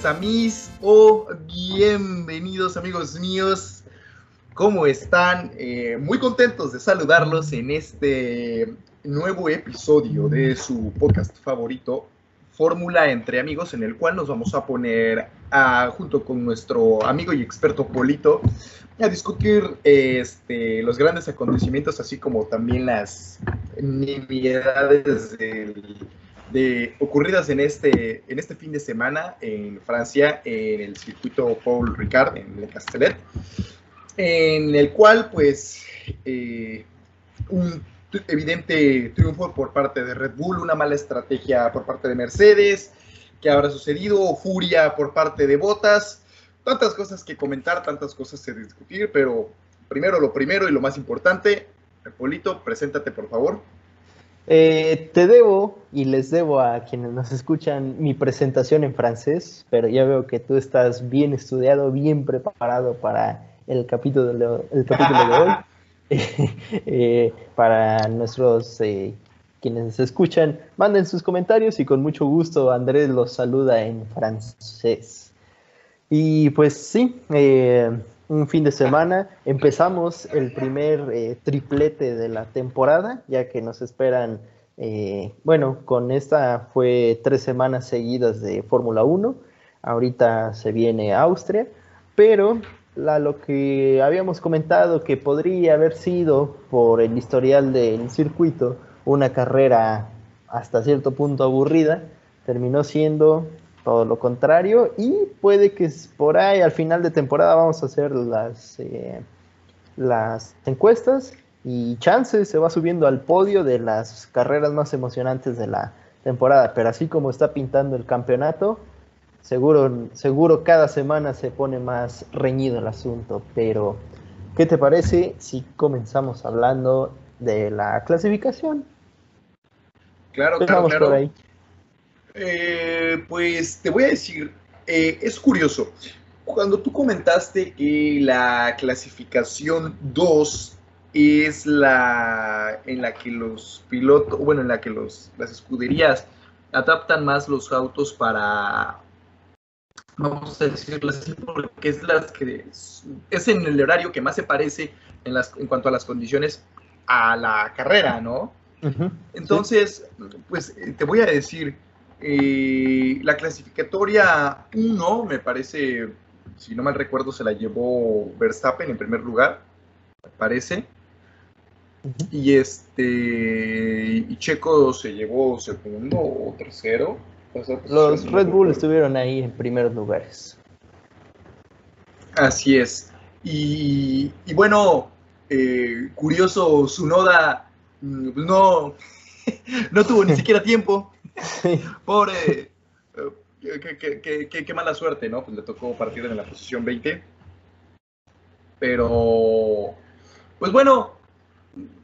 Bonjour, mes amis, o bienvenidos amigos míos. ¿Cómo están? Eh, muy contentos de saludarlos en este nuevo episodio de su podcast favorito, Fórmula entre amigos, en el cual nos vamos a poner a, junto con nuestro amigo y experto Polito a discutir este, los grandes acontecimientos, así como también las nimiedades de, ocurridas en este, en este fin de semana en Francia, en el circuito Paul Ricard, en Le Castellet, en el cual, pues, eh, un evidente triunfo por parte de Red Bull, una mala estrategia por parte de Mercedes, que habrá sucedido, furia por parte de Botas, tantas cosas que comentar, tantas cosas que discutir, pero primero lo primero y lo más importante, Polito, preséntate por favor. Eh, te debo y les debo a quienes nos escuchan mi presentación en francés, pero ya veo que tú estás bien estudiado, bien preparado para el capítulo de, el capítulo de hoy. Eh, para nuestros eh, quienes escuchan, manden sus comentarios y con mucho gusto Andrés los saluda en francés. Y pues sí, eh, un fin de semana. Empezamos el primer triplete de la temporada, ya que nos esperan, bueno, con esta fue tres semanas seguidas de Fórmula 1. Ahorita se viene Austria, pero lo que habíamos comentado que podría haber sido por el historial del circuito una carrera hasta cierto punto aburrida, terminó siendo todo lo contrario y puede que por ahí al final de temporada vamos a hacer las, eh, las encuestas y chances se va subiendo al podio de las carreras más emocionantes de la temporada, pero así como está pintando el campeonato, Seguro, seguro cada semana se pone más reñido el asunto, pero ¿qué te parece si comenzamos hablando de la clasificación? Claro, claro, claro. Eh, pues te voy a decir, eh, es curioso, cuando tú comentaste que la clasificación 2 es la en la que los pilotos, bueno, en la que los, las escuderías adaptan más los autos para vamos a decirlo así, porque es las que es en el horario que más se parece en, las, en cuanto a las condiciones a la carrera, ¿no? Entonces, pues te voy a decir, eh, la clasificatoria 1 me parece, si no mal recuerdo, se la llevó Verstappen en primer lugar, me parece. Y este y Checo se llevó segundo o tercero. Los Red Bull estuvieron ahí en primeros lugares. Así es. Y, bueno, eh, curioso, Sunoda mm, no, no tuvo ni siquiera tiempo. Pobre, eh, qué, mala suerte, ¿no? Pues le tocó partir en la posición 20. Pero, pues bueno,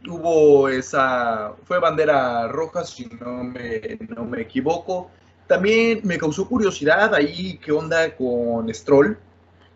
hubo esa, fue bandera roja, si no me, no me equivoco. También me causó curiosidad ahí qué onda con Stroll.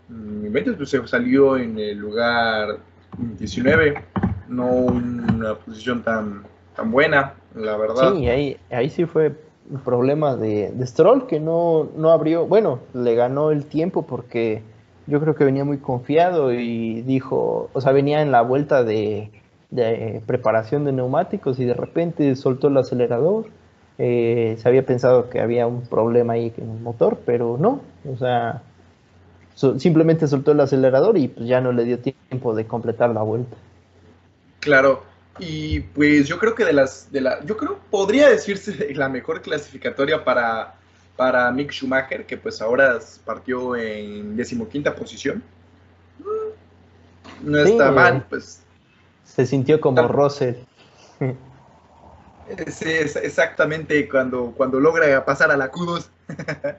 Mente pues, se salió en el lugar 19, no una posición tan, tan buena, la verdad. Sí, ahí, ahí sí fue problema de, Stroll que no, no abrió, bueno, le ganó el tiempo porque yo creo que venía muy confiado y dijo, o sea, venía en la vuelta de, de preparación de neumáticos y de repente soltó el acelerador. Eh, se había pensado que había un problema ahí en el motor, pero no, o sea, simplemente soltó el acelerador y pues ya no le dio tiempo de completar la vuelta. Claro, y pues yo creo que de las, de la, yo creo, podría decirse la mejor clasificatoria para, para Mick Schumacher, que pues ahora partió en decimoquinta posición. No está mal, pues. Se sintió como Russell. es exactamente cuando, cuando logra pasar a la Q2.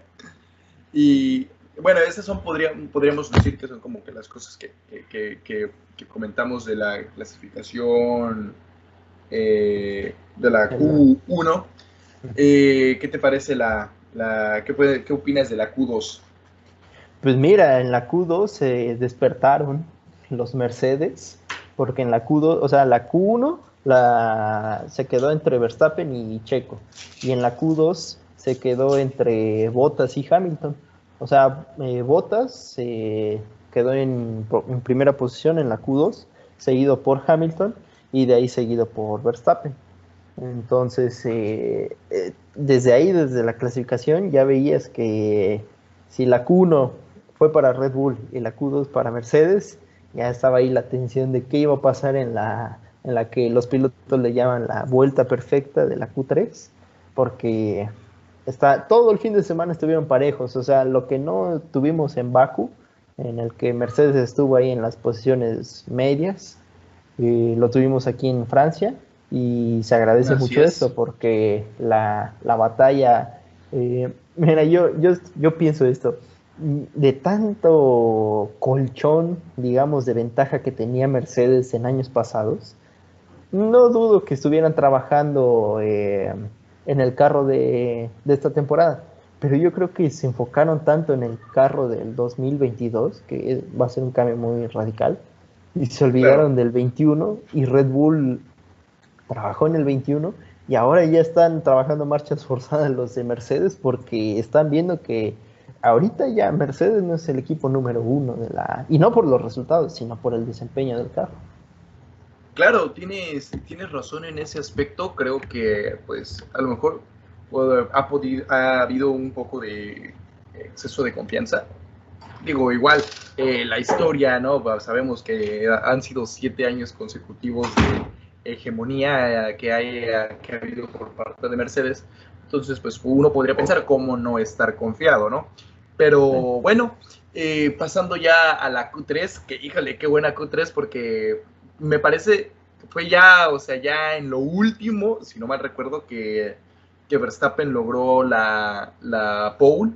y bueno, esas son, podríamos decir que son como que las cosas que, comentamos de la clasificación eh, de la Q1. Eh, ¿Qué te parece la, la qué, puede, qué opinas de la Q2? Pues mira, en la Q2 se despertaron los Mercedes, porque en la Q2, o sea, la Q1 la, se quedó entre Verstappen y Checo. Y en la Q2 se quedó entre Bottas y Hamilton. O sea, eh, se quedó en, primera posición en la Q2, seguido por Hamilton y de ahí seguido por Verstappen. Entonces, eh, eh, desde ahí, desde la clasificación, ya veías que si la Q1 fue para Red Bull y la Q2 para Mercedes, ya estaba ahí la tensión de qué iba a pasar en la, en la que los pilotos le llaman la vuelta perfecta de la Q3, porque está, todo el fin de semana estuvieron parejos, o sea, lo que no tuvimos en Baku, en el que Mercedes estuvo ahí en las posiciones medias, y lo tuvimos aquí en Francia, y se agradece mucho esto porque la, batalla, eh, mira, yo, yo, yo pienso esto, de tanto colchón, digamos, de ventaja que tenía Mercedes en años pasados, no dudo que estuvieran trabajando eh, en el carro de, esta temporada, pero yo creo que se enfocaron tanto en el carro del 2022, que va a ser un cambio muy radical, y se olvidaron del 21 y Red Bull trabajó en el 21 y ahora ya están trabajando marchas forzadas los de Mercedes porque están viendo que ahorita ya Mercedes no es el equipo número uno de la... Y no por los resultados, sino por el desempeño del carro. Claro, tienes, tienes razón en ese aspecto. Creo que, pues, a lo mejor ha, podido, ha habido un poco de exceso de confianza. Digo, igual, eh, la historia, ¿no? Sabemos que han sido siete años consecutivos de hegemonía que, hay, que ha habido por parte de Mercedes. Entonces, pues uno podría pensar cómo no estar confiado, ¿no? Pero bueno, eh, pasando ya a la Q3, que híjole, qué buena Q3 porque me parece fue ya, o sea, ya en lo último, si no mal recuerdo, que, que Verstappen logró la, la pole.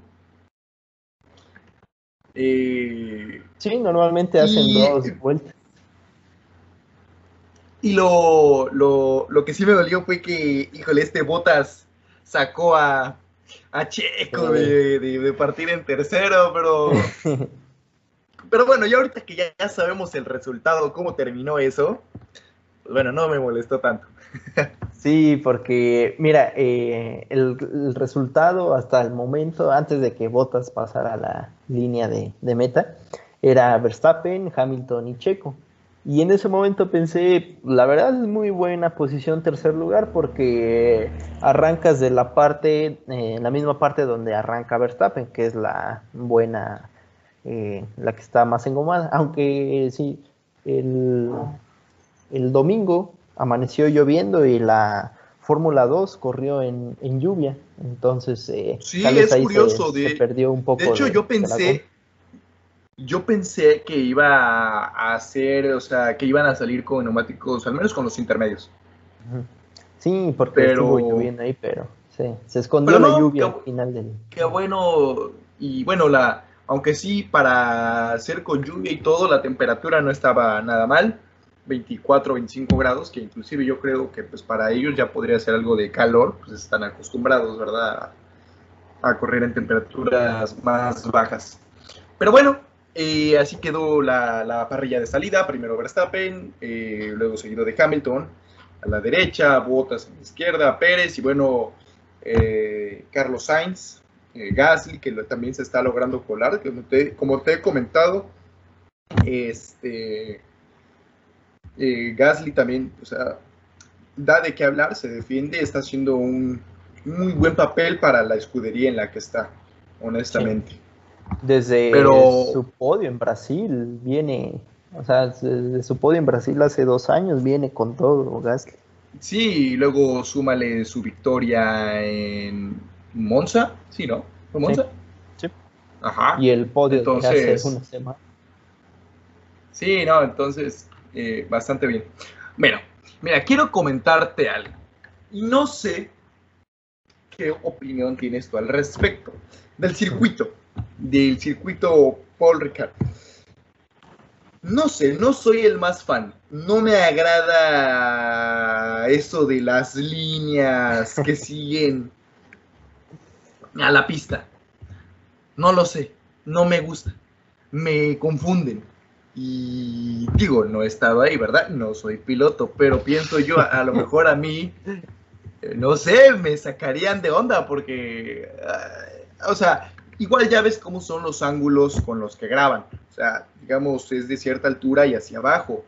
Eh, sí, normalmente hacen dos vueltas. Y lo, lo, lo, que sí me dolió fue que, híjole, este Botas sacó a, a Checo de, de, partir en tercero, pero... pero bueno, ya ahorita que ya, sabemos el resultado, cómo terminó eso, pues bueno, no me molestó tanto. sí, porque mira, eh, el, resultado hasta el momento, antes de que Botas pasara la línea de, de meta, era Verstappen, Hamilton y Checo. Y en ese momento pensé, la verdad es muy buena posición tercer lugar porque arrancas de la parte, eh, la misma parte donde arranca Verstappen, que es la buena, eh, la que está más engomada. Aunque sí, el, el domingo amaneció lloviendo y la Fórmula 2 corrió en, en, lluvia. Entonces, eh, sí, es curioso. Se, de, perdió un poco. De hecho, yo pensé yo pensé que iba a hacer, o sea, que iban a salir con neumáticos, al menos con los intermedios. Sí, porque pero... estuvo lloviendo ahí, pero sí, se escondió la lluvia al final del. Qué bueno, y bueno, la, aunque sí, para hacer con lluvia y todo, la temperatura no estaba nada mal, 24, 25 grados, que inclusive yo creo que pues para ellos ya podría ser algo de calor, pues están acostumbrados, ¿verdad? A correr en temperaturas más bajas. Pero bueno, eh, así quedó la, parrilla de salida, primero Verstappen, eh, luego seguido de Hamilton a la derecha, Bottas a la izquierda, Pérez y bueno, eh, Carlos Sainz, Gasly, que también se está logrando colar, como te, como te he comentado, este, Gasly también, o sea, da de qué hablar, se defiende, está haciendo un muy buen papel para la escudería en la que está, honestamente. Desde su podio en Brasil viene, o sea, desde su podio en Brasil hace dos años viene con todo Gasly. Sí, y luego súmale su victoria en Monza, sí, ¿no? ¿Fue Monza? Sí. Ajá. Y el podio entonces, hace una semana. Sí, no, entonces, eh, bastante bien. Bueno, mira, quiero comentarte algo. Y no sé qué opinión tienes tú al respecto del circuito del circuito Paul Ricard. No sé, no soy el más fan. No me agrada eso de las líneas que siguen a la pista. No lo sé, no me gusta. Me confunden. Y digo, no he estado ahí, ¿verdad? No soy piloto, pero pienso yo, a, lo mejor a mí no sé, me sacarían de onda porque, ah, o sea, igual ya ves cómo son los ángulos con los que graban. O sea, digamos, es de cierta altura y hacia abajo.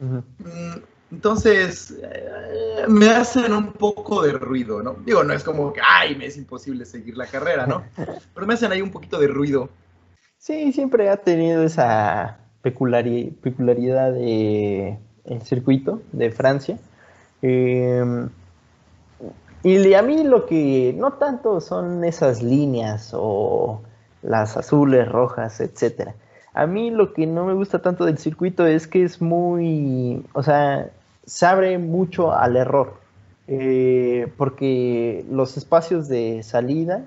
Mm, entonces, eh, me hacen un poco de ruido, ¿no? Digo, no es como que, ay, me es imposible seguir la carrera, ¿no? Pero me hacen ahí un poquito de ruido. Sí, siempre ha tenido esa peculiaridad de el circuito de Francia. Eh, y a mí lo que no tanto son esas líneas o las azules, rojas, etcétera. A mí lo que no me gusta tanto del circuito es que es muy, o sea, se abre mucho al error, eh, porque los espacios de salida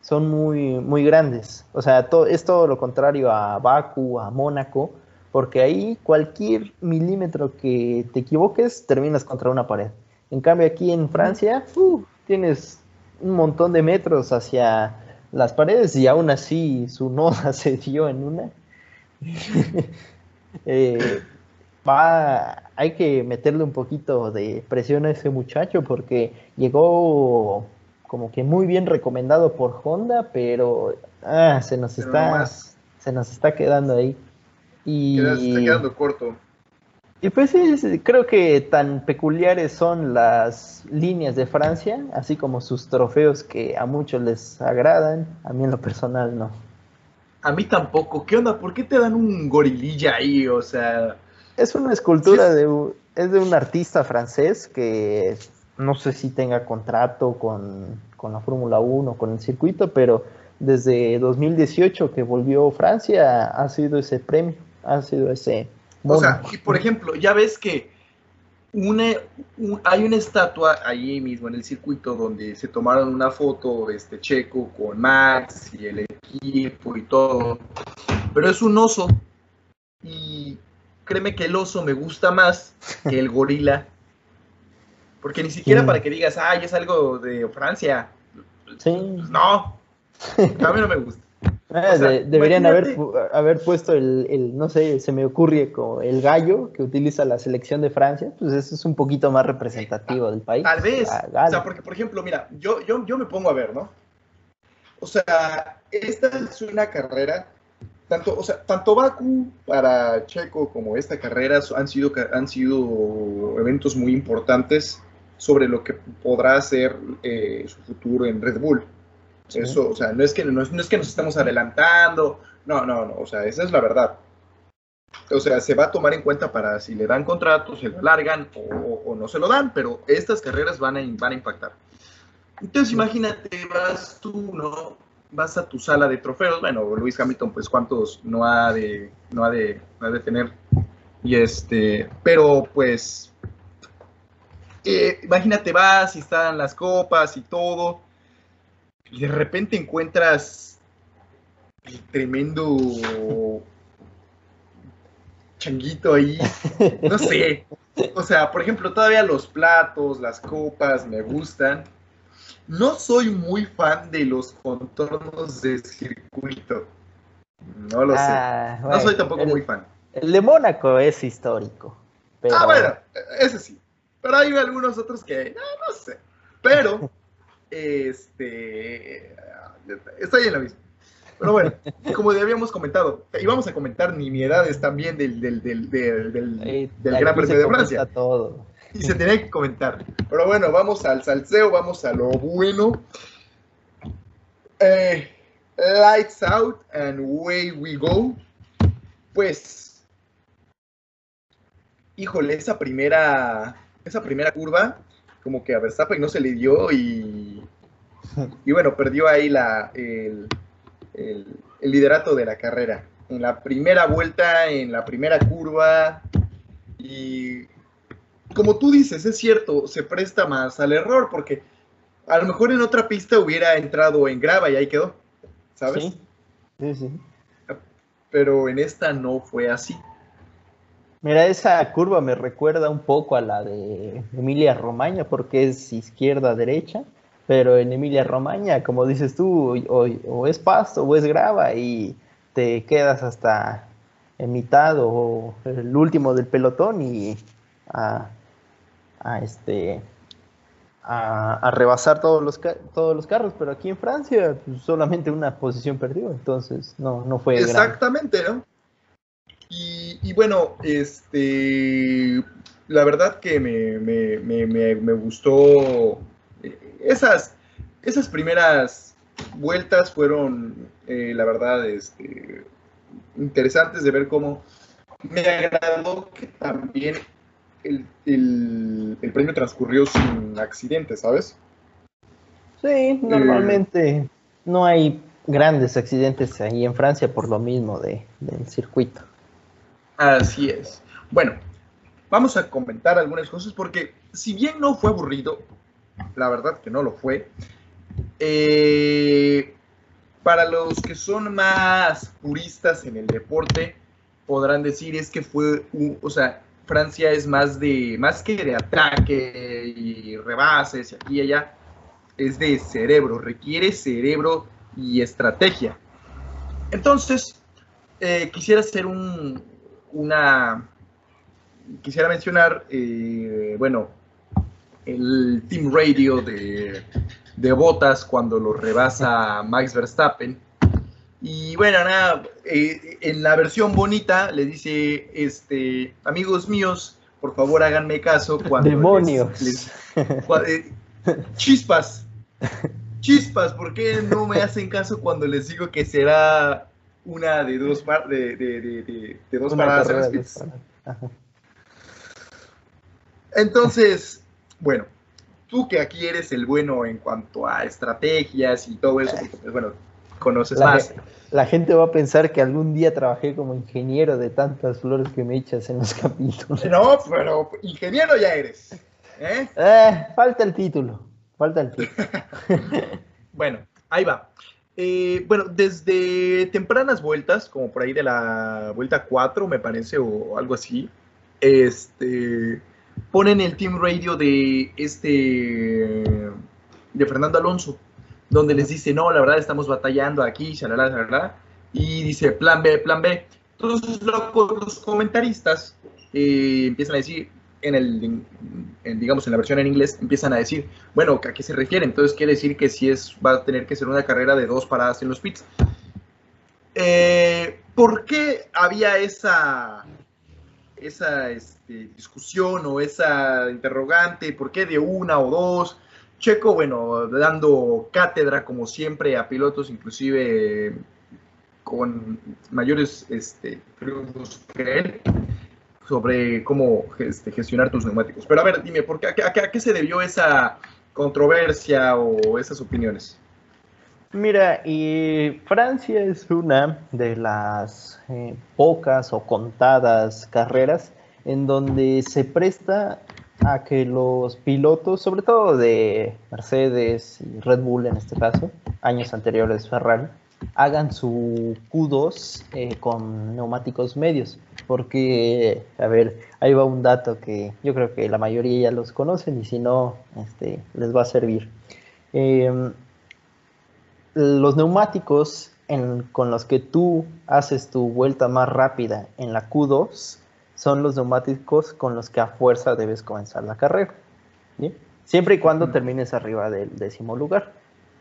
son muy, muy grandes. O sea, es todo lo contrario a Baku, a Mónaco, porque ahí cualquier milímetro que te equivoques terminas contra una pared. En cambio aquí en Francia uh, tienes un montón de metros hacia las paredes y aún así su noda se dio en una. Eh, va, hay que meterle un poquito de presión a ese muchacho porque llegó como que muy bien recomendado por Honda, pero ah, se nos está se nos está quedando ahí. Y se está quedando corto. Y pues sí, creo que tan peculiares son las líneas de Francia, así como sus trofeos que a muchos les agradan, a mí en lo personal no. A mí tampoco. ¿Qué onda? ¿Por qué te dan un gorililla ahí? O sea... Es una escultura de, es de un artista francés que no sé si tenga contrato con, con la Fórmula 1, con el circuito, pero desde 2018 que volvió Francia ha sido ese premio, ha sido ese o sea, por ejemplo, ya ves que una, hay una estatua ahí mismo en el circuito donde se tomaron una foto este Checo con Max y el equipo y todo, pero es un oso. Y créeme que el oso me gusta más que el gorila, porque ni siquiera para que digas, ay, es algo de Francia. Sí. No, a mí no me gusta. Eh, deberían haber, haber puesto el, no sé, se me ocurre como el gallo que utiliza la selección de Francia, pues eso es un poquito más representativo del país. Tal vez, o sea, porque por ejemplo, mira, yo, yo, yo me pongo a ver, ¿no? O sea, esta es una carrera, tanto, o sea, tanto Baku para Checo como esta carrera han sido, han sido eventos muy importantes sobre lo que podrá ser eh, su futuro en Red Bull. Eso, o sea, no es, que, no, es, que nos estemos adelantando, no, no, no, o sea, esa es la verdad. O sea, se va a tomar en cuenta para si le dan contrato, se lo alargan o, no se lo dan, pero estas carreras van a, van a impactar. Entonces, imagínate, vas tú, ¿no? Vas a tu sala de trofeos. Bueno, Luis Hamilton, pues cuántos no ha de, no ha de, no ha de tener. Y este, pero pues, eh, imagínate, vas y están las copas y todo y de repente encuentras el tremendo changuito ahí, no sé. O sea, por ejemplo, todavía los platos, las copas me gustan. No soy muy fan de los contornos de circuito. No lo sé. Ah, no soy tampoco muy fan. El de Mónaco es histórico. Ah, bueno, ese sí. Pero hay algunos otros que, no, no sé. Pero este. Estoy en la misma. Pero bueno, como ya habíamos comentado, íbamos a comentar nimiedades también del, del, del, del, Gran Premio de Francia. Todo. Y se tenía que comentar. Pero bueno, vamos al salseo, vamos a lo bueno. Eh, lights out and away we go. Pues, híjole, esa primera, esa primera curva como que a Verstappen no se le dio y, y bueno, perdió ahí la, el, liderato de la carrera. En la primera vuelta, en la primera curva y como tú dices, es cierto, se presta más al error porque a lo mejor en otra pista hubiera entrado en grava y ahí quedó, ¿sabes? Sí, sí, sí. Pero en esta no fue así. Mira, esa curva me recuerda un poco a la de Emilia Romagna porque es izquierda-derecha, pero en Emilia Romagna, como dices tú, o, es pasto o es grava y te quedas hasta en mitad o el último del pelotón y a, este a, rebasar todos los, todos los carros, pero aquí en Francia pues, solamente una posición perdió, entonces no, no fue. Exactamente, ¿no? Y, bueno, este, la verdad que me, me, me, me gustó eh, esas, esas primeras vueltas fueron, eh, la verdad, este, interesantes de ver cómo me agradó que también el, el, premio transcurrió sin accidentes, ¿sabes? Sí, normalmente no hay grandes accidentes ahí en Francia por lo mismo de, del circuito. Así es. Bueno, vamos a comentar algunas cosas porque si bien no fue aburrido, la verdad que no lo fue, eh, para los que son más puristas en el deporte, podrán decir es que fue, o sea, Francia es más de, más que de ataque y rebases aquí y allá, es de cerebro, requiere cerebro y estrategia. Entonces, eh, quisiera hacer un, una, quisiera mencionar, eh, bueno, el Team Radio de, de Botas cuando lo rebasa Max Verstappen y bueno, nada, eh, en la versión bonita le dice, este, amigos míos, por favor háganme caso cuando... Demonios. Eh, chispas. Chispas, ¿por qué no me hacen caso cuando les digo que será una de dos, par de, de, de, dos paradas? Entonces, bueno, tú que aquí eres el bueno en cuanto a estrategias y todo eso, porque pues bueno, conoces más. la gente va a pensar que algún día trabajé como ingeniero de tantas flores que me echas en los capítulos. No, pero ingeniero ya eres. ¿eh? Eh, falta el título. Falta el título. bueno, ahí va. Eh, bueno, desde tempranas vueltas, como por ahí de la vuelta 4, me parece, o algo así, este, ponen el team radio de este, de Fernando Alonso donde les dice, no, la verdad estamos batallando aquí, shalala, shalala, y dice, plan B, plan B. Entonces los comentaristas eh, empiezan a decir, en el, digamos, en la versión en inglés, empiezan a decir, bueno, ¿a qué se refiere? Entonces quiere decir que si es, va a tener que ser una carrera de dos paradas en los pits. Eh, ¿Por qué había esa, esa este, discusión o esa interrogante? ¿Por qué de una o dos? Checo, bueno, dando cátedra como siempre a pilotos, inclusive con mayores este, que él, sobre cómo este, gestionar tus neumáticos. Pero a ver, dime, ¿por qué, a, qué se debió esa controversia o esas opiniones? Mira, y Francia es una de las eh, pocas o contadas carreras en donde se presta a que los pilotos, sobre todo de Mercedes y Red Bull en este caso, años anteriores Ferrari, hagan su Q2 eh, con neumáticos medios. Porque, a ver, ahí va un dato que yo creo que la mayoría ya los conocen y si no, este, les va a servir. Em, los neumáticos con los que tú haces tu vuelta más rápida en la Q2 son los neumáticos con los que a fuerza debes comenzar la carrera. Siempre y cuando termines arriba del décimo lugar.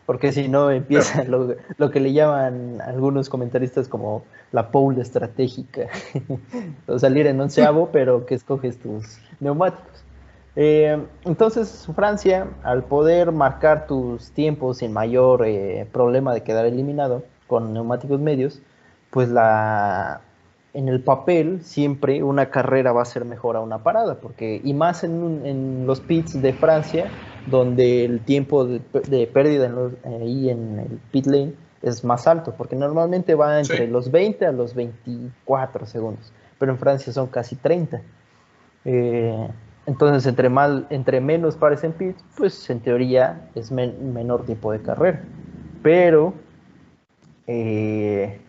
Porque si no empieza lo, que le llaman algunos comentaristas como la pole estratégica. o salir en onceavo, pero que escoges tus neumáticos. Eh, entonces, Francia, al poder marcar tus tiempos sin mayor eh, problema de quedar eliminado con neumáticos medios, pues la, en el papel siempre una carrera va a ser mejor a una parada, porque y más en, los pits de Francia, donde el tiempo de, pérdida en ahí en el pit lane es más alto, porque normalmente va entre los 20 a los 24 segundos, pero en Francia son casi 30. Eh, entonces, entre, mal, entre menos pares en pits, pues en teoría es menor tiempo de carrera. Pero eh,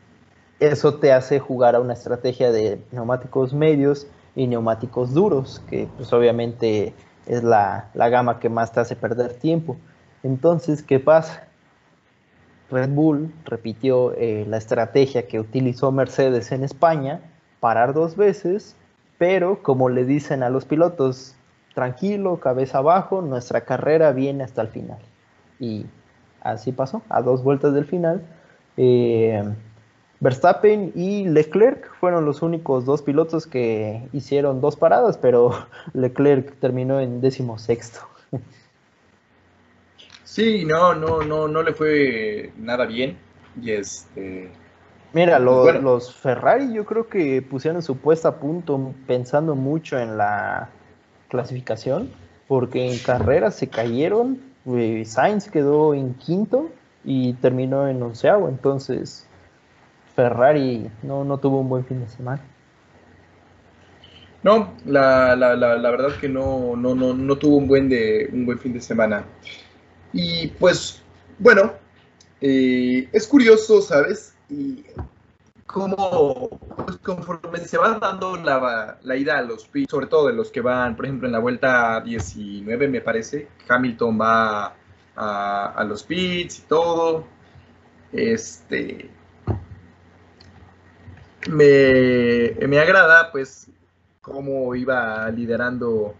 eso te hace jugar a una estrategia de neumáticos medios y neumáticos duros, que pues obviamente es la, gama que más te hace perder tiempo. Entonces, ¿qué pasa? Red Bull repitió eh, la estrategia que utilizó Mercedes en España, parar dos veces, pero como le dicen a los pilotos, tranquilo, cabeza abajo, nuestra carrera viene hasta el final. Y así pasó, a dos vueltas del final. Eh, Verstappen y Leclerc fueron los únicos dos pilotos que hicieron dos paradas, pero Leclerc terminó en décimo sexto. Sí, no, no, no, no le fue nada bien. Y este. Mira, pues los Ferrari yo creo que pusieron su puesta a punto pensando mucho en la clasificación, porque en carrera se cayeron. Eh, Sainz quedó en quinto y terminó en onceavo, entonces Ferrari no, no tuvo un buen fin de semana. No, la, la, la, verdad que no, no, no, no tuvo un buen, de, un buen fin de semana. Y pues, bueno, eh, es curioso, ¿sabes? Y como pues, conforme se va dando la, la, ida a los pits, sobre todo de los que van, por ejemplo, en la vuelta 19, me parece, Hamilton va a, a los pits y todo. Este. Me, me agrada, pues, cómo iba liderando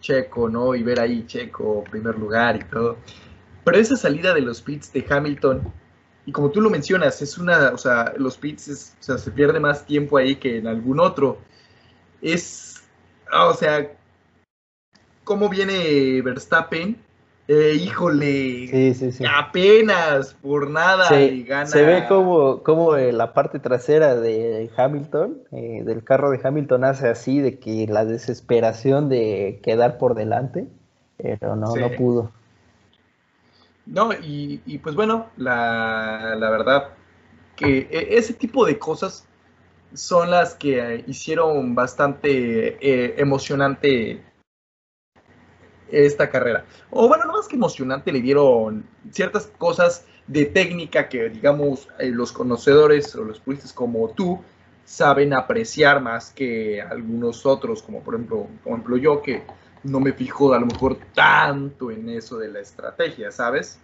Checo, ¿no? Y ver ahí Checo, primer lugar y todo. Pero esa salida de los pits de Hamilton, y como tú lo mencionas, es una, o sea, los pits, o sea, se pierde más tiempo ahí que en algún otro. Es, ah, o sea, cómo viene Verstappen, eh, híjole, apenas por nada gana. Se ve como, como eh, la parte trasera de Hamilton, eh, del carro de Hamilton, hace así de que la desesperación de quedar por delante, pero no, no pudo. No, y, pues bueno, la, la, verdad que e, ese tipo de cosas son las que hicieron bastante emocionante esta carrera. O bueno, no más que emocionante, le dieron ciertas cosas de técnica que, digamos, eh, los conocedores o los puristas como tú saben apreciar más que algunos otros, como por ejemplo, por ejemplo yo, que no me fijo a lo mejor tanto en eso de la estrategia, ¿sabes?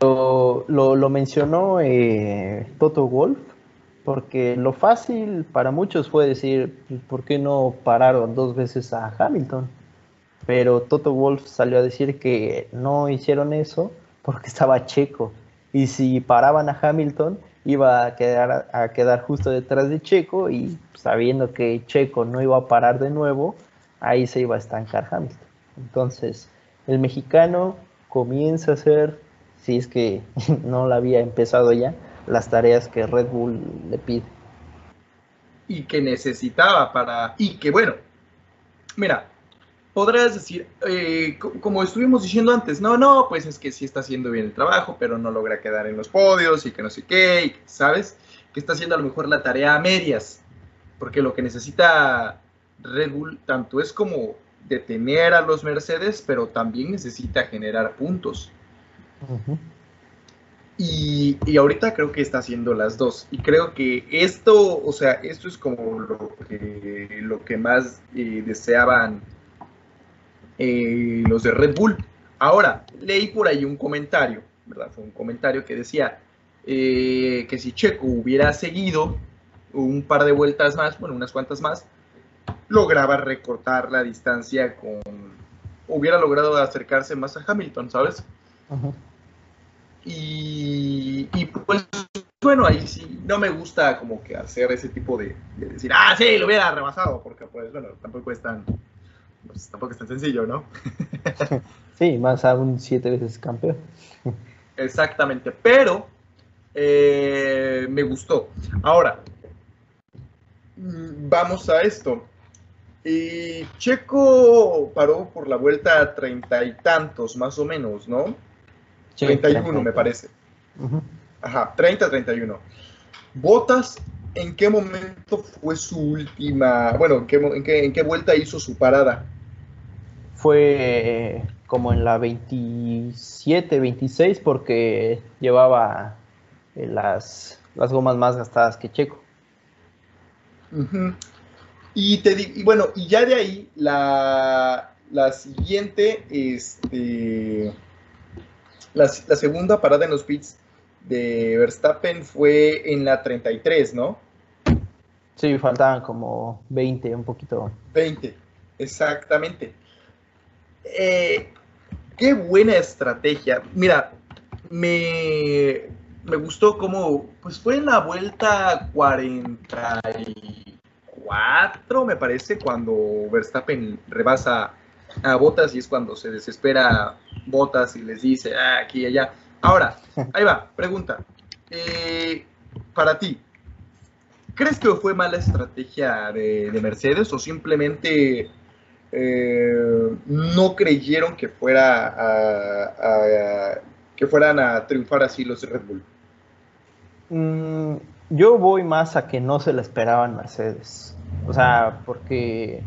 Lo, lo, mencionó eh, Toto Wolf, porque lo fácil para muchos fue decir, ¿por qué no pararon dos veces a Hamilton? Pero Toto Wolf salió a decir que no hicieron eso porque estaba Checo. Y si paraban a Hamilton, iba a quedar, a quedar justo detrás de Checo y sabiendo que Checo no iba a parar de nuevo, ahí se iba a estancar Hamilton. Entonces, el mexicano comienza a hacer, si es que no la había empezado ya, las tareas que Red Bull le pide. Y que necesitaba para... Y que bueno, mira, podrás decir, eh, como estuvimos diciendo antes, no, no, pues es que sí está haciendo bien el trabajo, pero no logra quedar en los podios y que no sé qué, y ¿sabes? Que está haciendo a lo mejor la tarea a medias, porque lo que necesita Red Bull tanto es como detener a los Mercedes, pero también necesita generar puntos. Y, ahorita creo que está haciendo las dos. Y creo que esto, o sea, esto es como lo que, lo que más eh, deseaban eh, los de Red Bull. Ahora, leí por ahí un comentario, ¿verdad? Fue un comentario que decía eh, que si Checo hubiera seguido un par de vueltas más, bueno, unas cuantas más, lograba recortar la distancia con... hubiera logrado acercarse más a Hamilton, ¿sabes? Y, pues bueno, ahí sí, no me gusta como que hacer ese tipo de, de, decir, ah, sí, lo hubiera rebasado, porque pues bueno, tampoco es tan, pues tampoco es tan sencillo, ¿no? sí, más aún siete veces campeón. Exactamente, pero eh, me gustó. Ahora, mm, vamos a esto. Y Checo paró por la vuelta treinta y tantos, más o menos, ¿no? Treinta y uno, me parece. Ajá, 30, 31. Botas ¿en qué momento fue su última, bueno, en qué, en qué, vuelta hizo su parada? Fue como en la 27, 26, porque llevaba eh, las, las gomas más gastadas que Checo. Y te y bueno, y ya de ahí la, la siguiente, este, la, la segunda parada en los pits de Verstappen fue en la 33, ¿no? Sí, faltaban como 20, un poquito. 20. Exactamente. Eh, qué buena estrategia. Mira, me, me gustó cómo, pues fue en la vuelta 44, me parece, cuando Verstappen rebasa a Botas y es cuando se desespera Botas y les dice, ah, aquí y allá. Ahora, ahí va, pregunta. Eh, para ti, ¿crees que fue mala estrategia de, Mercedes o simplemente eh, no creyeron que fuera que fueran a triunfar así los Red Bull? Mm, yo voy más a que no se la esperaban Mercedes. O sea, porque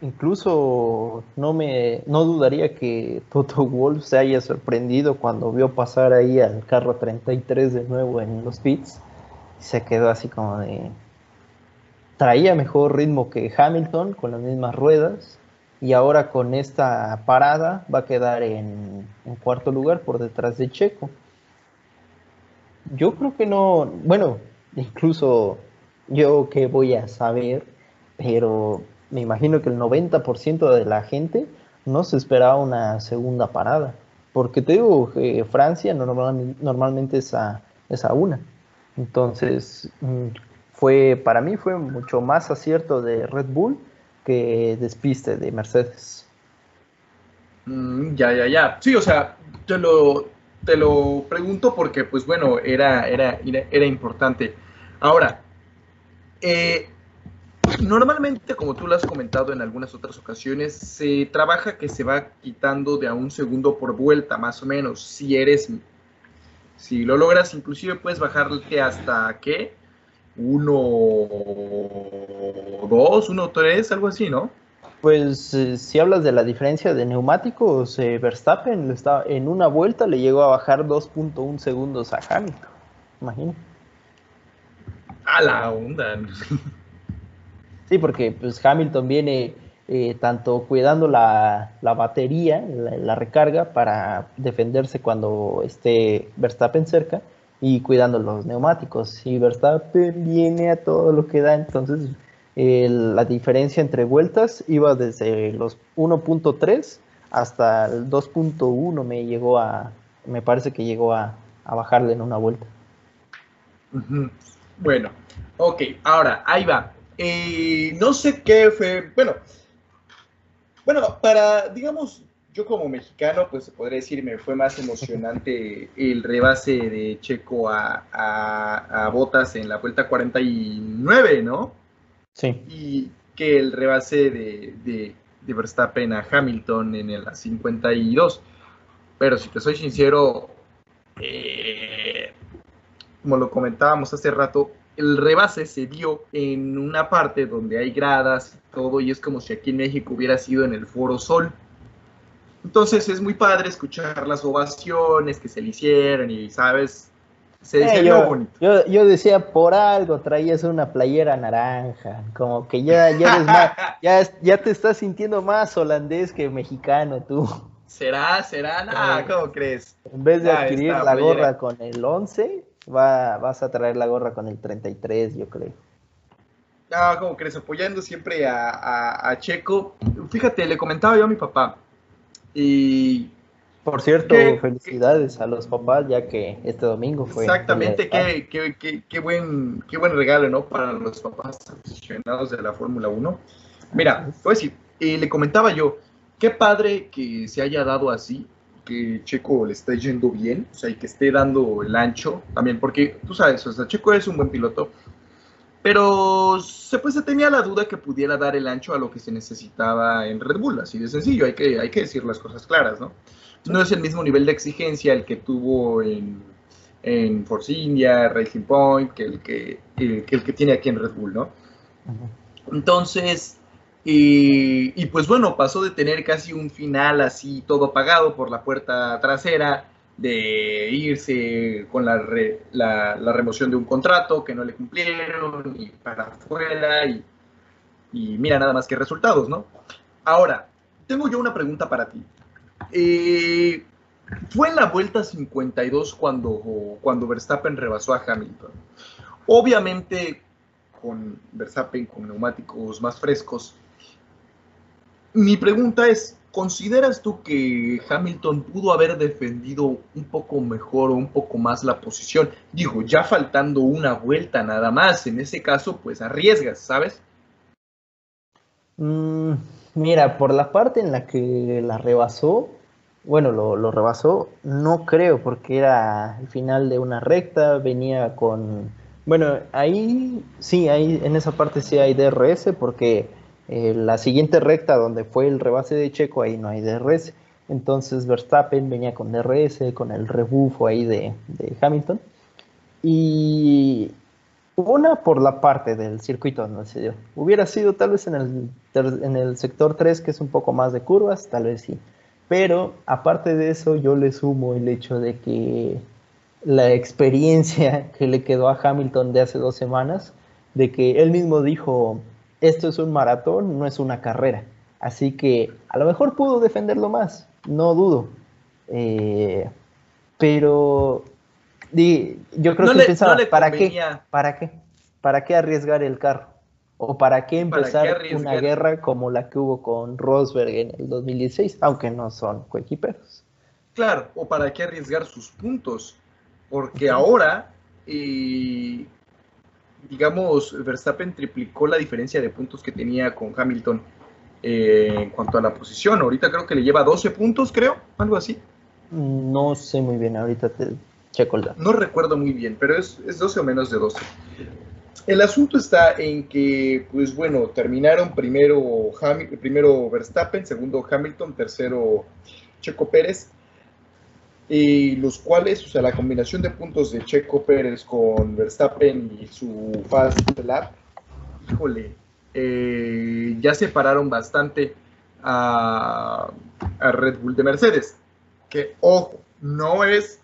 incluso no me no dudaría que Toto Wolf se haya sorprendido cuando vio pasar ahí al carro 33 de nuevo en los pits se quedó así como de traía mejor ritmo que Hamilton con las mismas ruedas y ahora con esta parada va a quedar en, en cuarto lugar por detrás de Checo. Yo creo que no, bueno, incluso yo que voy a saber, pero me imagino que el 90% de la gente no se esperaba una segunda parada. Porque te digo, que Francia normalmente es a, una. Entonces, mm, fue, para mí fue mucho más acierto de Red Bull que despiste de Mercedes. Mm, ya, ya, ya. Sí, o sea, te lo, te lo pregunto porque, pues bueno, era, era, era importante. Ahora, eh, Normalmente, como tú lo has comentado en algunas otras ocasiones, se trabaja que se va quitando de a un segundo por vuelta, más o menos. Si eres, si lo logras, inclusive puedes bajarte hasta qué, uno, dos, uno, tres, algo así, ¿no? Pues eh, si hablas de la diferencia de neumáticos, eh, Verstappen está, en una vuelta le llegó a bajar 2.1 segundos a Hamilton. Imagínate. A la onda. Sí, porque pues Hamilton viene eh, tanto cuidando la, batería, la, recarga para defenderse cuando esté Verstappen cerca y cuidando los neumáticos. Y Verstappen viene a todo lo que da, entonces la diferencia entre vueltas iba desde los 1.3 hasta el 2.1 me llegó a, me parece que llegó a, a bajarle en una vuelta. Bueno, ok, ahora ahí va. Eh, no sé qué fue, bueno, bueno, para, digamos, yo como mexicano, pues se podría decir, me fue más emocionante el rebase de Checo a, a, Botas en la vuelta 49, ¿no? Sí. Y que el rebase de, de, de Verstappen a Hamilton en la 52. Pero si te soy sincero, eh, como lo comentábamos hace rato, el rebase se dio en una parte donde hay gradas y todo, y es como si aquí en México hubiera sido en el Foro Sol. Entonces es muy padre escuchar las ovaciones que se le hicieron y, ¿sabes? Se dice eh, bonito. Yo, decía, por algo traías una playera naranja, como que ya, ya, ya, ya te estás sintiendo más holandés que mexicano tú. ¿Será? ¿Será? Nah, ¿cómo crees? En vez de adquirir la gorra con el 11, Va, vas a traer la gorra con el 33, yo creo. Ah, como crees, apoyando siempre a, Checo. Fíjate, le comentaba yo a mi papá. Y. Por cierto, felicidades a los papás, ya que este domingo fue. Exactamente, qué, qué, qué, buen, qué buen regalo, ¿no? Para los papás aficionados de la Fórmula 1. Mira, pues sí, le comentaba yo, qué padre que se haya dado así que Checo le esté yendo bien, o sea, y que esté dando el ancho también, porque tú sabes, o sea, Checo es un buen piloto, pero se, pues, se tenía la duda que pudiera dar el ancho a lo que se necesitaba en Red Bull, así de sencillo, hay que, hay que decir las cosas claras, ¿no? No es el mismo nivel de exigencia el que tuvo en, en Force India, Racing Point, que el que, el que tiene aquí en Red Bull, ¿no? Entonces, y, pues bueno, pasó de tener casi un final así todo apagado por la puerta trasera, de irse con la, remoción de un contrato que no le cumplieron y para afuera y, mira nada más que resultados, ¿no? Ahora, tengo yo una pregunta para ti. Eh, fue en la vuelta 52 cuando, cuando Verstappen rebasó a Hamilton. Obviamente con Verstappen con neumáticos más frescos, mi pregunta es, ¿consideras tú que Hamilton pudo haber defendido un poco mejor o un poco más la posición? Digo, ya faltando una vuelta nada más, en ese caso, pues arriesgas, ¿sabes? Mm, mira, por la parte en la que la rebasó, bueno, lo, lo, rebasó, no creo, porque era el final de una recta, venía con... Bueno, ahí sí, ahí en esa parte sí hay DRS, porque eh, la siguiente recta donde fue el rebase de Checo, ahí no hay DRS. Entonces Verstappen venía con DRS, con el rebufo ahí de, Hamilton. Y una por la parte del circuito donde se dio. Hubiera sido tal vez en el, en el sector 3, que es un poco más de curvas, tal vez sí. Pero aparte de eso, yo le sumo el hecho de que la experiencia que le quedó a Hamilton de hace dos semanas, de que él mismo dijo, esto es un maratón, no es una carrera. Así que a lo mejor pudo defenderlo más, no dudo. Eh, pero yo creo que pensaba, ¿para qué? ¿Para qué? ¿Para qué arriesgar el carro? ¿O para qué empezar una guerra como la que hubo con Rosberg en el 2016, aunque no son coequiperos? Claro, o para qué arriesgar sus puntos, porque ahora eh, digamos, Verstappen triplicó la diferencia de puntos que tenía con Hamilton eh, en cuanto a la posición. Ahorita creo que le lleva 12 puntos, creo, algo así. No sé muy bien, ahorita te checo el No recuerdo muy bien, pero es, 12 o menos de 12. El asunto está en que, pues bueno, terminaron primero, primero Verstappen, segundo Hamilton, tercero Checo Pérez y los cuales, o sea, la combinación de puntos de Checo Pérez con Verstappen y su Fast Lap, híjole, eh, ya separaron bastante a, Red Bull de Mercedes. Que, ojo, no es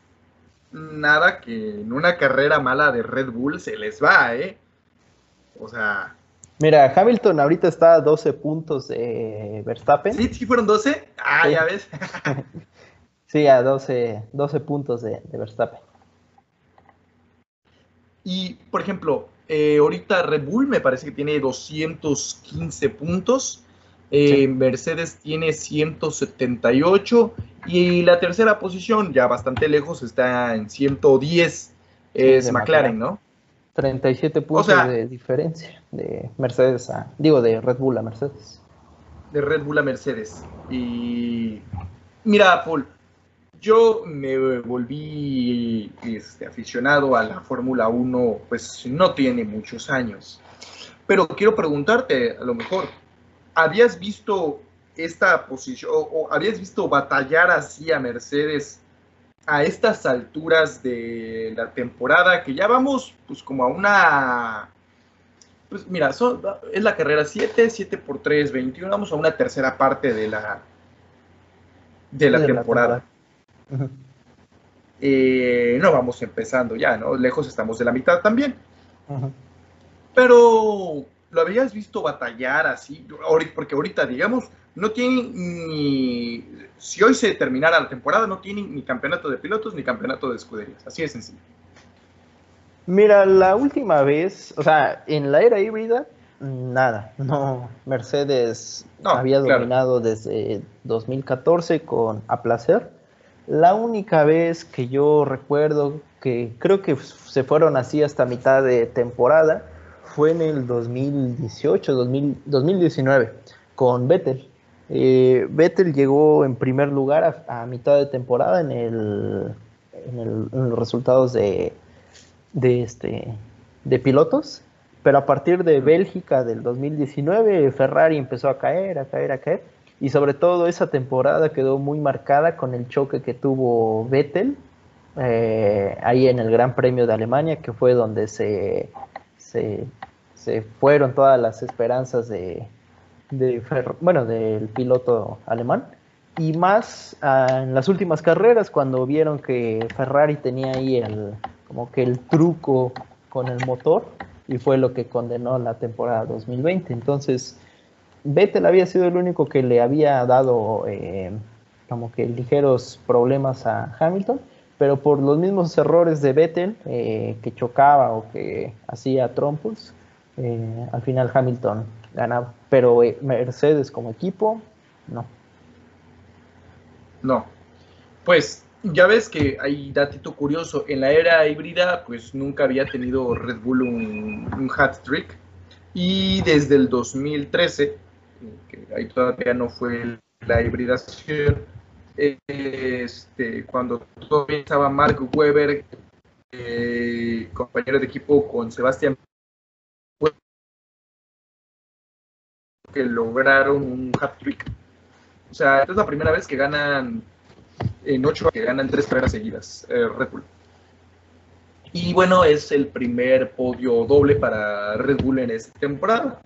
nada que en una carrera mala de Red Bull se les va, ¿eh? O sea... Mira, Hamilton ahorita está a 12 puntos de Verstappen. ¿Sí? ¿Sí fueron 12? Ah, ya ves. Sí, a 12, 12 puntos de, Verstappen. Y, por ejemplo, eh, ahorita Red Bull me parece que tiene 215 puntos. Eh, Mercedes tiene 178 y la tercera posición, ya bastante lejos, está en 110, es McLaren, ¿no? 37 puntos de diferencia de Mercedes a, digo, de Red Bull a Mercedes. De Red Bull a Mercedes. Y mira, Paul, yo me volví este, aficionado a la Fórmula 1, pues no tiene muchos años. Pero quiero preguntarte, a lo mejor, ¿habías visto esta posición o, habías visto batallar así a Mercedes a estas alturas de la temporada que ya vamos pues como a una pues mira, es la carrera 7, 7 por 3, 21, vamos a una tercera parte de la de la temporada. Eh, no vamos empezando ya, ¿no? Lejos estamos de la mitad también. Pero lo habías visto batallar así, porque ahorita, digamos, no tienen ni. Si hoy se terminara la temporada, no tienen ni campeonato de pilotos ni campeonato de escuderías. Así de sencillo. Mira, la última vez, o sea, en la era híbrida, nada. No, Mercedes había dominado desde 2014 con A Placer la única vez que yo recuerdo que creo que se fueron así hasta mitad de temporada fue en el 2018, 2019, con Vettel. Eh, Vettel llegó en primer lugar a, mitad de temporada en, el, en, los resultados de, de, este, de pilotos, pero a partir de Bélgica del 2019 Ferrari empezó a caer, a caer, a caer y sobre todo esa temporada quedó muy marcada con el choque que tuvo Vettel eh, ahí en el Gran Premio de Alemania, que fue donde se, se, fueron todas las esperanzas de, bueno, del piloto alemán. Y más ah, en las últimas carreras, cuando vieron que Ferrari tenía ahí el, como que el truco con el motor, y fue lo que condenó la temporada 2020. Entonces, Vettel había sido el único que le había dado eh, como que ligeros problemas a Hamilton, pero por los mismos errores de Vettel, eh, que chocaba o que hacía trompos, eh, al final Hamilton ganaba. Pero Mercedes como equipo, no. No. Pues ya ves que hay datito curioso. En la era híbrida, pues nunca había tenido Red Bull un, un hat trick. Y desde el 2013, que ahí todavía no fue la hibridación, este, cuando todavía estaba Mark Webber, eh, compañero de equipo con Sebastián, que lograron un hat trick. O sea, esta es la primera vez que ganan en ocho, que ganan tres carreras seguidas, eh, Red Bull. Y bueno, es el primer podio doble para Red Bull en esta temporada.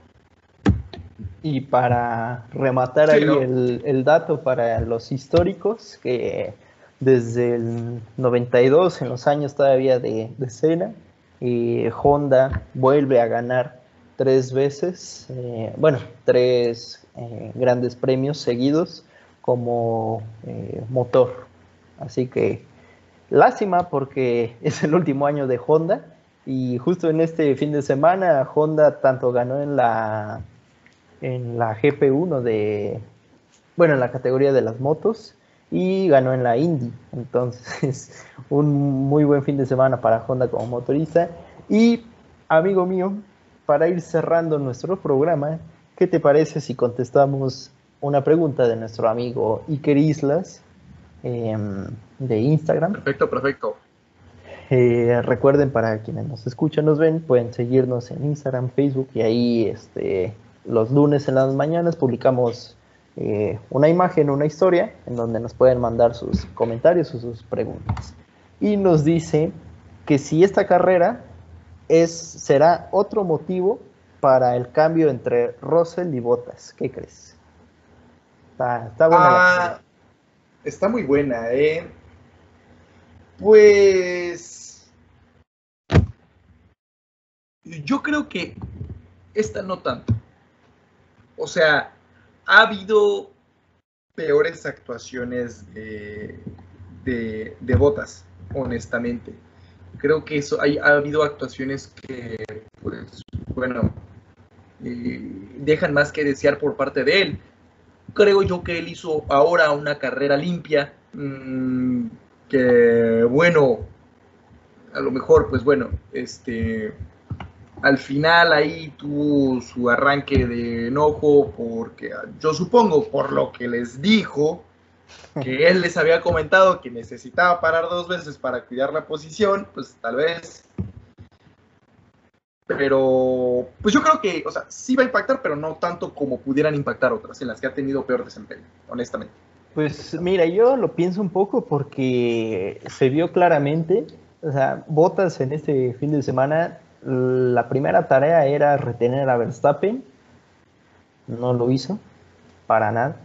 Y para rematar Sí, ahí ¿no? el, el dato para los históricos, que desde el 92, en los años todavía de, de Senna, eh, Honda vuelve a ganar tres veces, eh, bueno, tres eh, grandes premios seguidos como eh, motor. Así que lástima porque es el último año de Honda y justo en este fin de semana Honda tanto ganó en la en la GP1 de, bueno, en la categoría de las motos y ganó en la Indy. Entonces, un muy buen fin de semana para Honda como motorista. Y, amigo mío, para ir cerrando nuestro programa, ¿qué te parece si contestamos una pregunta de nuestro amigo Iker Islas em, de Instagram? Perfecto, perfecto. Eh, recuerden, para quienes nos escuchan, nos ven, pueden seguirnos en Instagram, Facebook y ahí este, los lunes en las mañanas publicamos eh, una imagen, una historia, en donde nos pueden mandar sus comentarios o sus preguntas. Y nos dice que si esta carrera es, será otro motivo para el cambio entre Russell y Bottas. ¿Qué crees? Está, está buena la Ah, está muy buena, ¿eh? Pues. Yo creo que esta no tanto. O sea, ha habido peores actuaciones de, de, de botas, honestamente. Creo que eso hay, ha habido actuaciones que, pues, bueno, eh, dejan más que desear por parte de él creo yo que él hizo ahora una carrera limpia, mmm, que bueno, a lo mejor, pues bueno, este, al final ahí tuvo su arranque de enojo, porque yo supongo por lo que les dijo, que él les había comentado que necesitaba parar dos veces para cuidar la posición, pues tal vez pero pues yo creo que, o sea, sí va a impactar, pero no tanto como pudieran impactar otras en las que ha tenido peor desempeño, honestamente. Pues mira, yo lo pienso un poco porque se vio claramente, o sea, Botas en este fin de semana, la primera tarea era retener a Verstappen, no lo hizo, para nada.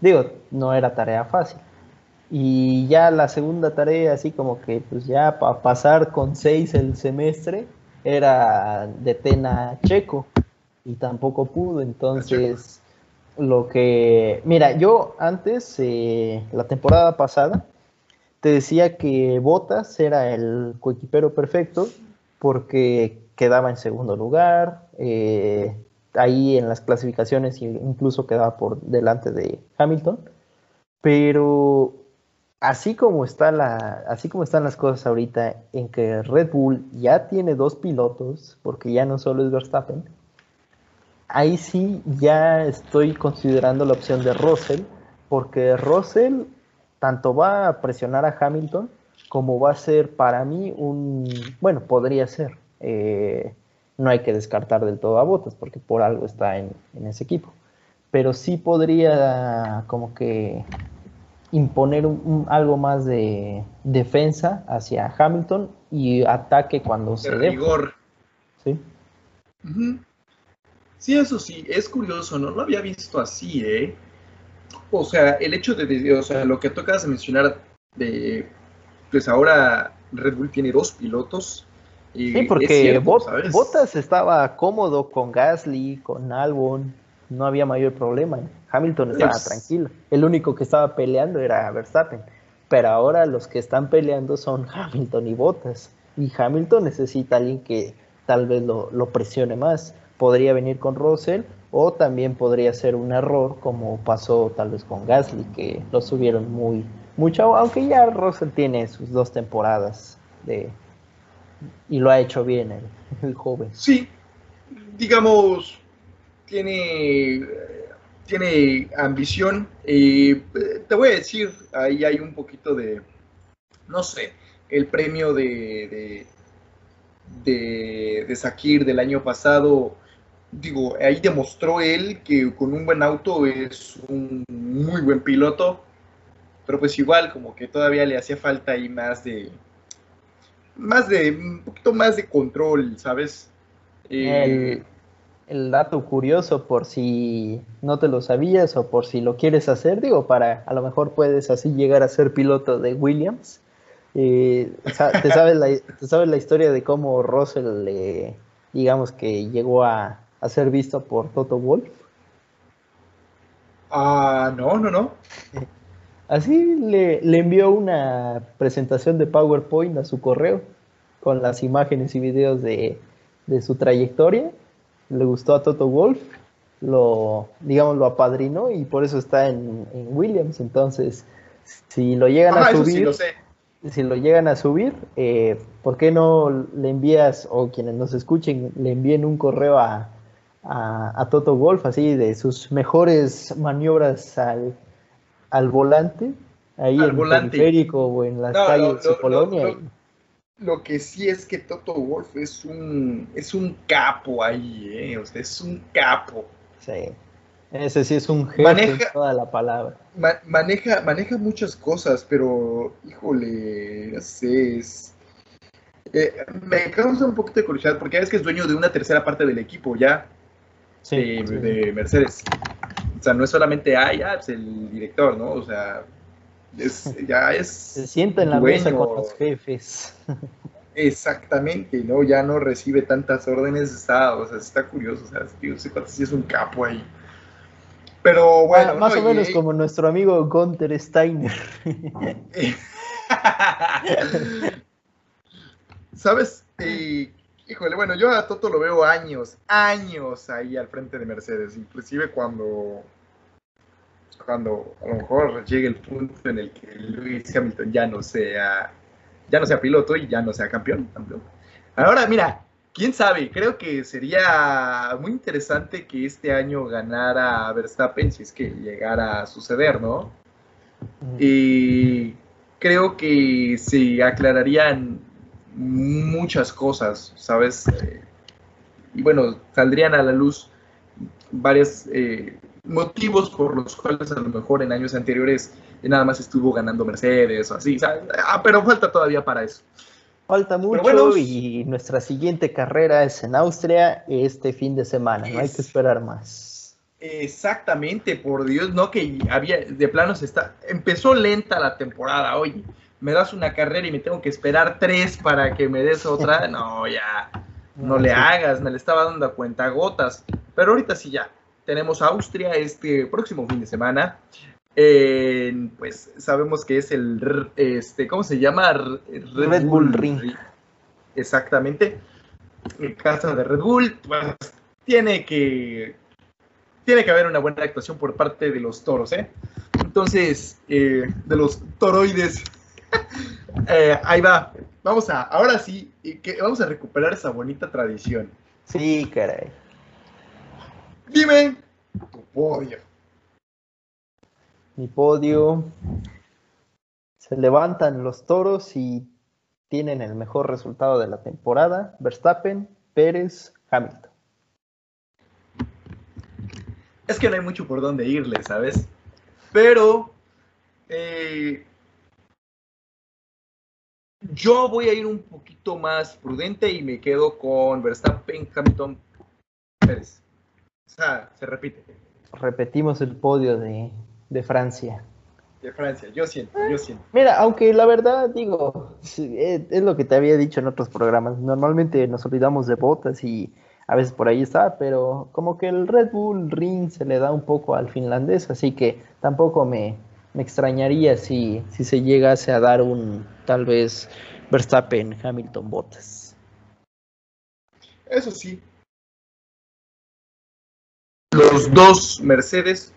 Digo, no era tarea fácil. Y ya la segunda tarea, así como que pues ya para pasar con seis el semestre, era de Tena Checo y tampoco pudo. Entonces, lo que. Mira, yo antes, eh, la temporada pasada, te decía que Botas era el coequipero perfecto porque quedaba en segundo lugar. Eh, ahí en las clasificaciones incluso quedaba por delante de Hamilton. Pero así como, está la, así como están las cosas ahorita, en que Red Bull ya tiene dos pilotos, porque ya no solo es Verstappen, ahí sí ya estoy considerando la opción de Russell, porque Russell tanto va a presionar a Hamilton como va a ser para mí un, bueno, podría ser, eh, no hay que descartar del todo a Bottas, porque por algo está en, en ese equipo, pero sí podría como que imponer un, un, algo más de defensa hacia Hamilton y ataque cuando de se rigor. ¿Sí? Uh -huh. sí, eso sí, es curioso, no lo había visto así, ¿eh? O sea, el hecho de, o sea, lo que de mencionar, de, pues ahora Red Bull tiene dos pilotos. Y sí, porque cierto, Bot ¿sabes? Bottas estaba cómodo con Gasly, con Albon, no había mayor problema. Hamilton estaba yes. tranquilo. El único que estaba peleando era Verstappen. Pero ahora los que están peleando son Hamilton y Bottas. Y Hamilton necesita a alguien que tal vez lo, lo, presione más. podría venir con Russell o también podría ser un error como pasó tal vez con Gasly, que lo subieron muy mucho, aunque ya Russell tiene sus dos temporadas de y lo ha hecho bien el, joven. Sí, digamos, tiene, tiene ambición. y te voy a decir, ahí hay un poquito de, no sé, el premio de, de, de Sakir del año pasado digo, ahí demostró él que con un buen auto es un muy buen piloto, pero pues igual como que todavía le hacía falta ahí más de, más de, un poquito más de control, ¿sabes? Eh, el, dato curioso por si no te lo sabías o por si lo quieres hacer, digo, para a lo mejor puedes así llegar a ser piloto de Williams. Eh, ¿te, sabes la, ¿Te sabes la historia de cómo Russell, digamos que llegó a, a ser visto por Toto Wolf? Ah, no, no, no. Así le, envió una presentación de PowerPoint a su correo con las imágenes y videos de, su trayectoria. Le gustó a Toto Wolf, lo, digamos, lo apadrinó y por eso está en, Williams. Entonces, si lo llegan a subir, si lo llegan a subir, eh, ¿por qué no le envías, o quienes nos escuchen, le envíen un correo a, a, Toto Wolf, así de sus mejores maniobras al, al volante, ahí en el periférico o en las calles de Polonia. Lo, que sí es que Toto Wolf es un, es un capo ahí, ¿eh? o sea, es un capo. Sí. Ese sí es un jefe toda la palabra. maneja, maneja muchas cosas, pero híjole, no sé, es, eh, me causa un poquito de curiosidad porque es que es dueño de una tercera parte del equipo ya de, Mercedes. O sea, no es solamente, ah, ya, pues el director, ¿no? O sea, ya es. Se sienta en la mesa con los jefes. Exactamente, ¿no? Ya no recibe tantas órdenes, está, o sea, está curioso, o sea, si es un capo ahí. Pero bueno. más o menos como nuestro amigo Gunther Steiner. ¿Sabes? Eh, híjole, bueno, yo a Toto lo veo años, años ahí al frente de Mercedes, inclusive cuando, cuando a lo mejor llegue el punto en el que Lewis Hamilton ya no sea, ya no sea piloto y ya no sea campeón. Ahora, mira, quién sabe, creo que sería muy interesante que este año ganara Verstappen si es que llegara a suceder, ¿no? Y creo que se aclararían muchas cosas, ¿sabes? y bueno, saldrían a la luz varios eh, motivos por los cuales a lo mejor en años anteriores nada más estuvo ganando Mercedes o así, Ah, pero falta todavía para eso. Falta mucho y nuestra siguiente carrera es en Austria este fin de semana, no hay que esperar más. Exactamente, por Dios, no que había, de plano se está, empezó lenta la temporada, oye, me das una carrera y me tengo que esperar tres para que me des otra, no, ya, no le hagas, me le estaba dando a cuenta gotas. Pero ahorita sí ya, tenemos Austria este próximo fin de semana. pues sabemos que es el, este, ¿cómo se llama? Red, Bull, Ring. Exactamente. En casa de Red Bull, pues tiene que, tiene que haber una buena actuación por parte de los toros, ¿eh? Entonces, eh, de los toroides. Eh, ahí va. Vamos a, ahora sí, que vamos a recuperar esa bonita tradición. Sí, caray. Dime tu podio. Mi podio. Se levantan los toros y tienen el mejor resultado de la temporada. Verstappen, Pérez, Hamilton. Es que no hay mucho por dónde irle, ¿sabes? Pero eh, yo voy a ir un poquito más prudente y me quedo con Verstappen, Hamilton, Pérez. O sea, se repite. Repetimos el podio de, Francia. De Francia, yo siento, yo siento. Mira, aunque la verdad, digo, eh, es, lo que te había dicho en otros programas. Normalmente nos olvidamos de botas y a veces por ahí está, pero como que el Red Bull Ring se le da un poco al finlandés, así que tampoco me, me extrañaría si, si se llegase a dar un tal vez Verstappen, Hamilton, Bottas. Eso sí. los dos Mercedes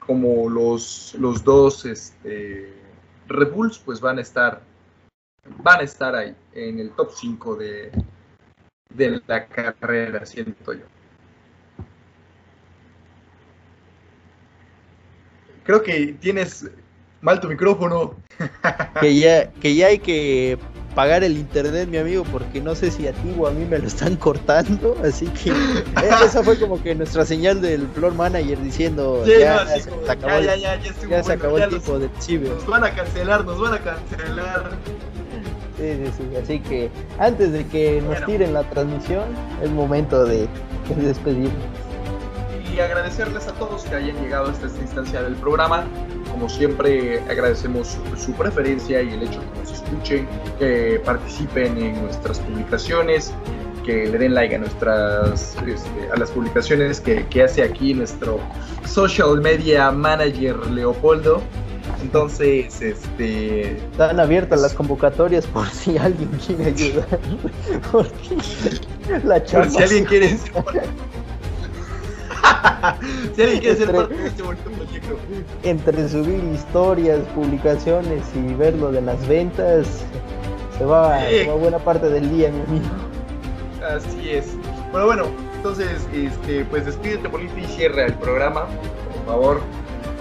como los, los dos este, Red Bulls, pues van a estar van a estar ahí en el top 5 de, de la carrera, siento yo. Creo que tienes mal tu micrófono. Que ya, que ya hay que pagar el internet, mi amigo, porque no sé si a ti o a mí me lo están cortando, así que eh, esa fue como que nuestra señal del floor manager diciendo ya, se acabó, ya, ya, ya, se acabó el tipo de chivo. Nos van a cancelar, nos van a cancelar. Sí, sí, sí, así que antes de que nos tiren la transmisión, es momento de, de despedirnos y agradecerles a todos que hayan llegado hasta esta instancia del programa. Como siempre, agradecemos su, preferencia y el hecho que nos escuchen, que participen en nuestras publicaciones, que le den like a nuestras este, a las publicaciones que, que, hace aquí nuestro social media manager Leopoldo. Entonces, este. Están abiertas las convocatorias por si alguien quiere ayudar. la Por si alguien quiere si alguien quiere ser parte de este bonito proyecto. Entre subir historias, publicaciones y ver lo de las ventas, se va, buena parte del día, mi amigo. Así es. Bueno, bueno, entonces, este, pues despídete, Polito, y cierra el programa, por favor.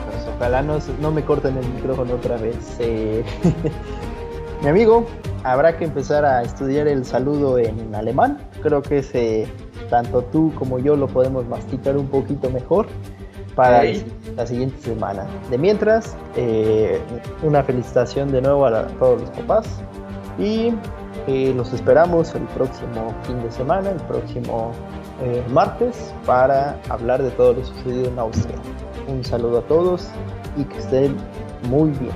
Pues ojalá no, no me corten el micrófono otra vez. Eh. mi amigo, habrá que empezar a estudiar el saludo en alemán. Creo que ese tanto tú como yo lo podemos masticar un poquito mejor para la siguiente semana. De mientras, eh, una felicitación de nuevo a, todos los papás y eh, los esperamos el próximo fin de semana, el próximo eh, martes, para hablar de todo lo sucedido en Austria. Un saludo a todos y que estén muy bien.